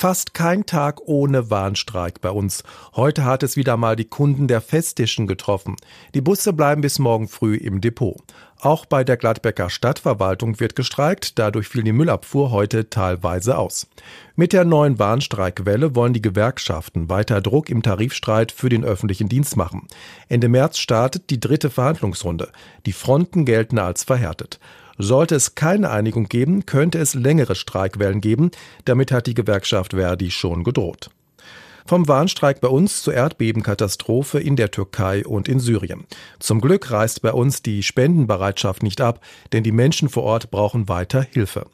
Fast kein Tag ohne Warnstreik bei uns. Heute hat es wieder mal die Kunden der Festischen getroffen. Die Busse bleiben bis morgen früh im Depot. Auch bei der Gladbecker Stadtverwaltung wird gestreikt, dadurch fiel die Müllabfuhr heute teilweise aus. Mit der neuen Warnstreikwelle wollen die Gewerkschaften weiter Druck im Tarifstreit für den öffentlichen Dienst machen. Ende März startet die dritte Verhandlungsrunde. Die Fronten gelten als verhärtet. Sollte es keine Einigung geben, könnte es längere Streikwellen geben. Damit hat die Gewerkschaft Verdi schon gedroht. Vom Warnstreik bei uns zur Erdbebenkatastrophe in der Türkei und in Syrien. Zum Glück reißt bei uns die Spendenbereitschaft nicht ab, denn die Menschen vor Ort brauchen weiter Hilfe.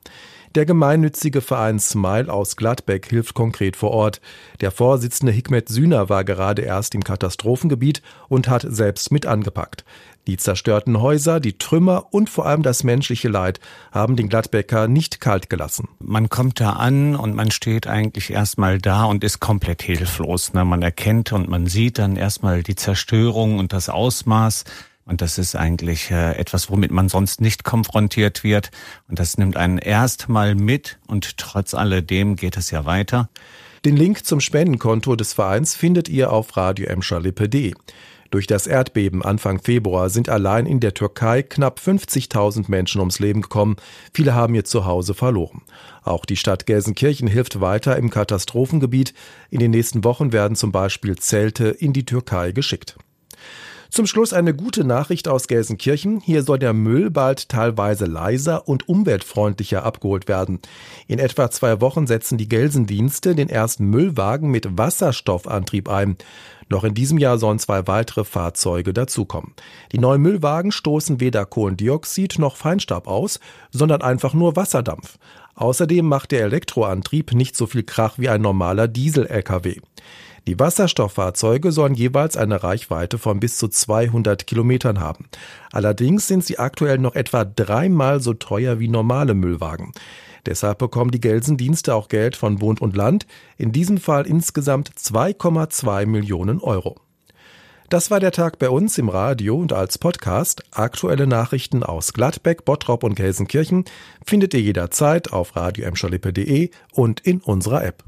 Der gemeinnützige Verein Smile aus Gladbeck hilft konkret vor Ort. Der Vorsitzende Hikmet Sühner war gerade erst im Katastrophengebiet und hat selbst mit angepackt. Die zerstörten Häuser, die Trümmer und vor allem das menschliche Leid haben den Gladbecker nicht kalt gelassen. Man kommt da an und man steht eigentlich erstmal da und ist komplett hilflos. Ne? Man erkennt und man sieht dann erstmal die Zerstörung und das Ausmaß. Und das ist eigentlich äh, etwas, womit man sonst nicht konfrontiert wird. Und das nimmt einen erstmal mit und trotz alledem geht es ja weiter. Den Link zum Spendenkonto des Vereins findet ihr auf radioemschalippe.de. Durch das Erdbeben Anfang Februar sind allein in der Türkei knapp 50.000 Menschen ums Leben gekommen. Viele haben ihr Zuhause verloren. Auch die Stadt Gelsenkirchen hilft weiter im Katastrophengebiet. In den nächsten Wochen werden zum Beispiel Zelte in die Türkei geschickt. Zum Schluss eine gute Nachricht aus Gelsenkirchen. Hier soll der Müll bald teilweise leiser und umweltfreundlicher abgeholt werden. In etwa zwei Wochen setzen die Gelsendienste den ersten Müllwagen mit Wasserstoffantrieb ein. Noch in diesem Jahr sollen zwei weitere Fahrzeuge dazukommen. Die neuen Müllwagen stoßen weder Kohlendioxid noch Feinstaub aus, sondern einfach nur Wasserdampf. Außerdem macht der Elektroantrieb nicht so viel Krach wie ein normaler Diesel-LKW. Die Wasserstofffahrzeuge sollen jeweils eine Reichweite von bis zu 200 Kilometern haben. Allerdings sind sie aktuell noch etwa dreimal so teuer wie normale Müllwagen. Deshalb bekommen die Gelsendienste auch Geld von Bund und Land, in diesem Fall insgesamt 2,2 Millionen Euro. Das war der Tag bei uns im Radio und als Podcast. Aktuelle Nachrichten aus Gladbeck, Bottrop und Gelsenkirchen findet ihr jederzeit auf radio und in unserer App.